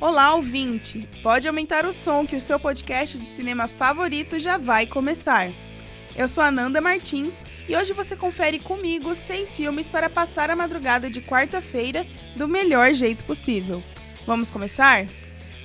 Olá, ouvinte! Pode aumentar o som que o seu podcast de cinema favorito já vai começar. Eu sou a Nanda Martins e hoje você confere comigo seis filmes para passar a madrugada de quarta-feira do melhor jeito possível. Vamos começar?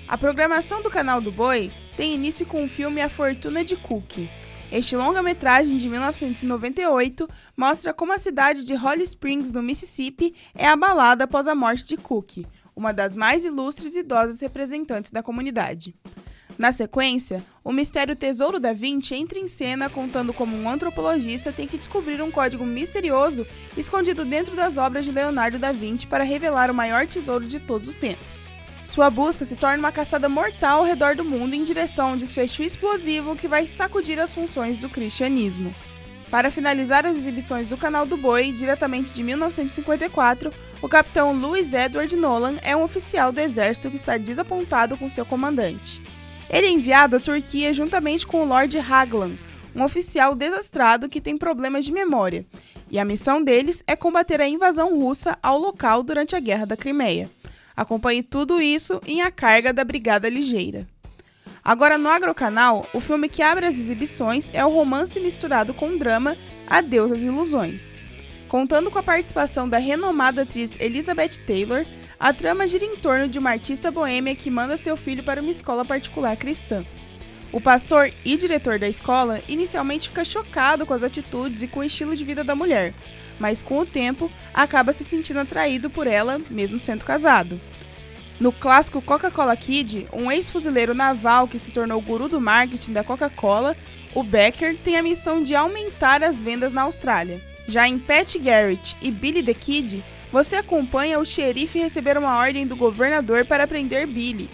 A programação do canal do Boi tem início com o filme A Fortuna de Cookie. Este longa-metragem de 1998 mostra como a cidade de Holly Springs, no Mississippi, é abalada após a morte de Cookie, uma das mais ilustres e idosas representantes da comunidade. Na sequência, o mistério Tesouro da Vinci entra em cena contando como um antropologista tem que descobrir um código misterioso escondido dentro das obras de Leonardo da Vinci para revelar o maior tesouro de todos os tempos. Sua busca se torna uma caçada mortal ao redor do mundo em direção a um desfecho explosivo que vai sacudir as funções do cristianismo. Para finalizar as exibições do Canal do Boi, diretamente de 1954, o capitão Louis Edward Nolan é um oficial do exército que está desapontado com seu comandante. Ele é enviado à Turquia juntamente com o Lord Haglan, um oficial desastrado que tem problemas de memória, e a missão deles é combater a invasão russa ao local durante a Guerra da Crimeia. Acompanhe tudo isso em A Carga da Brigada Ligeira. Agora no Agrocanal, o filme que abre as exibições é o romance misturado com drama Adeus às Ilusões. Contando com a participação da renomada atriz Elizabeth Taylor, a trama gira em torno de uma artista boêmia que manda seu filho para uma escola particular cristã. O pastor e diretor da escola inicialmente fica chocado com as atitudes e com o estilo de vida da mulher, mas com o tempo acaba se sentindo atraído por ela, mesmo sendo casado. No clássico Coca-Cola Kid, um ex-fuzileiro naval que se tornou guru do marketing da Coca-Cola, o Becker tem a missão de aumentar as vendas na Austrália. Já em Pat Garrett e Billy the Kid, você acompanha o xerife receber uma ordem do governador para prender Billy,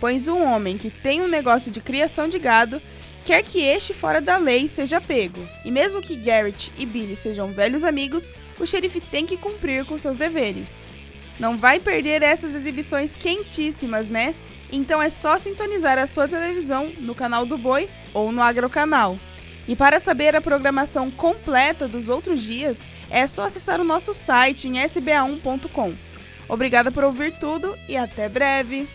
pois um homem que tem um negócio de criação de gado quer que este fora da lei seja pego. E mesmo que Garrett e Billy sejam velhos amigos, o xerife tem que cumprir com seus deveres. Não vai perder essas exibições quentíssimas, né? Então é só sintonizar a sua televisão no canal do Boi ou no Agrocanal. E para saber a programação completa dos outros dias, é só acessar o nosso site em sba1.com. Obrigada por ouvir tudo e até breve!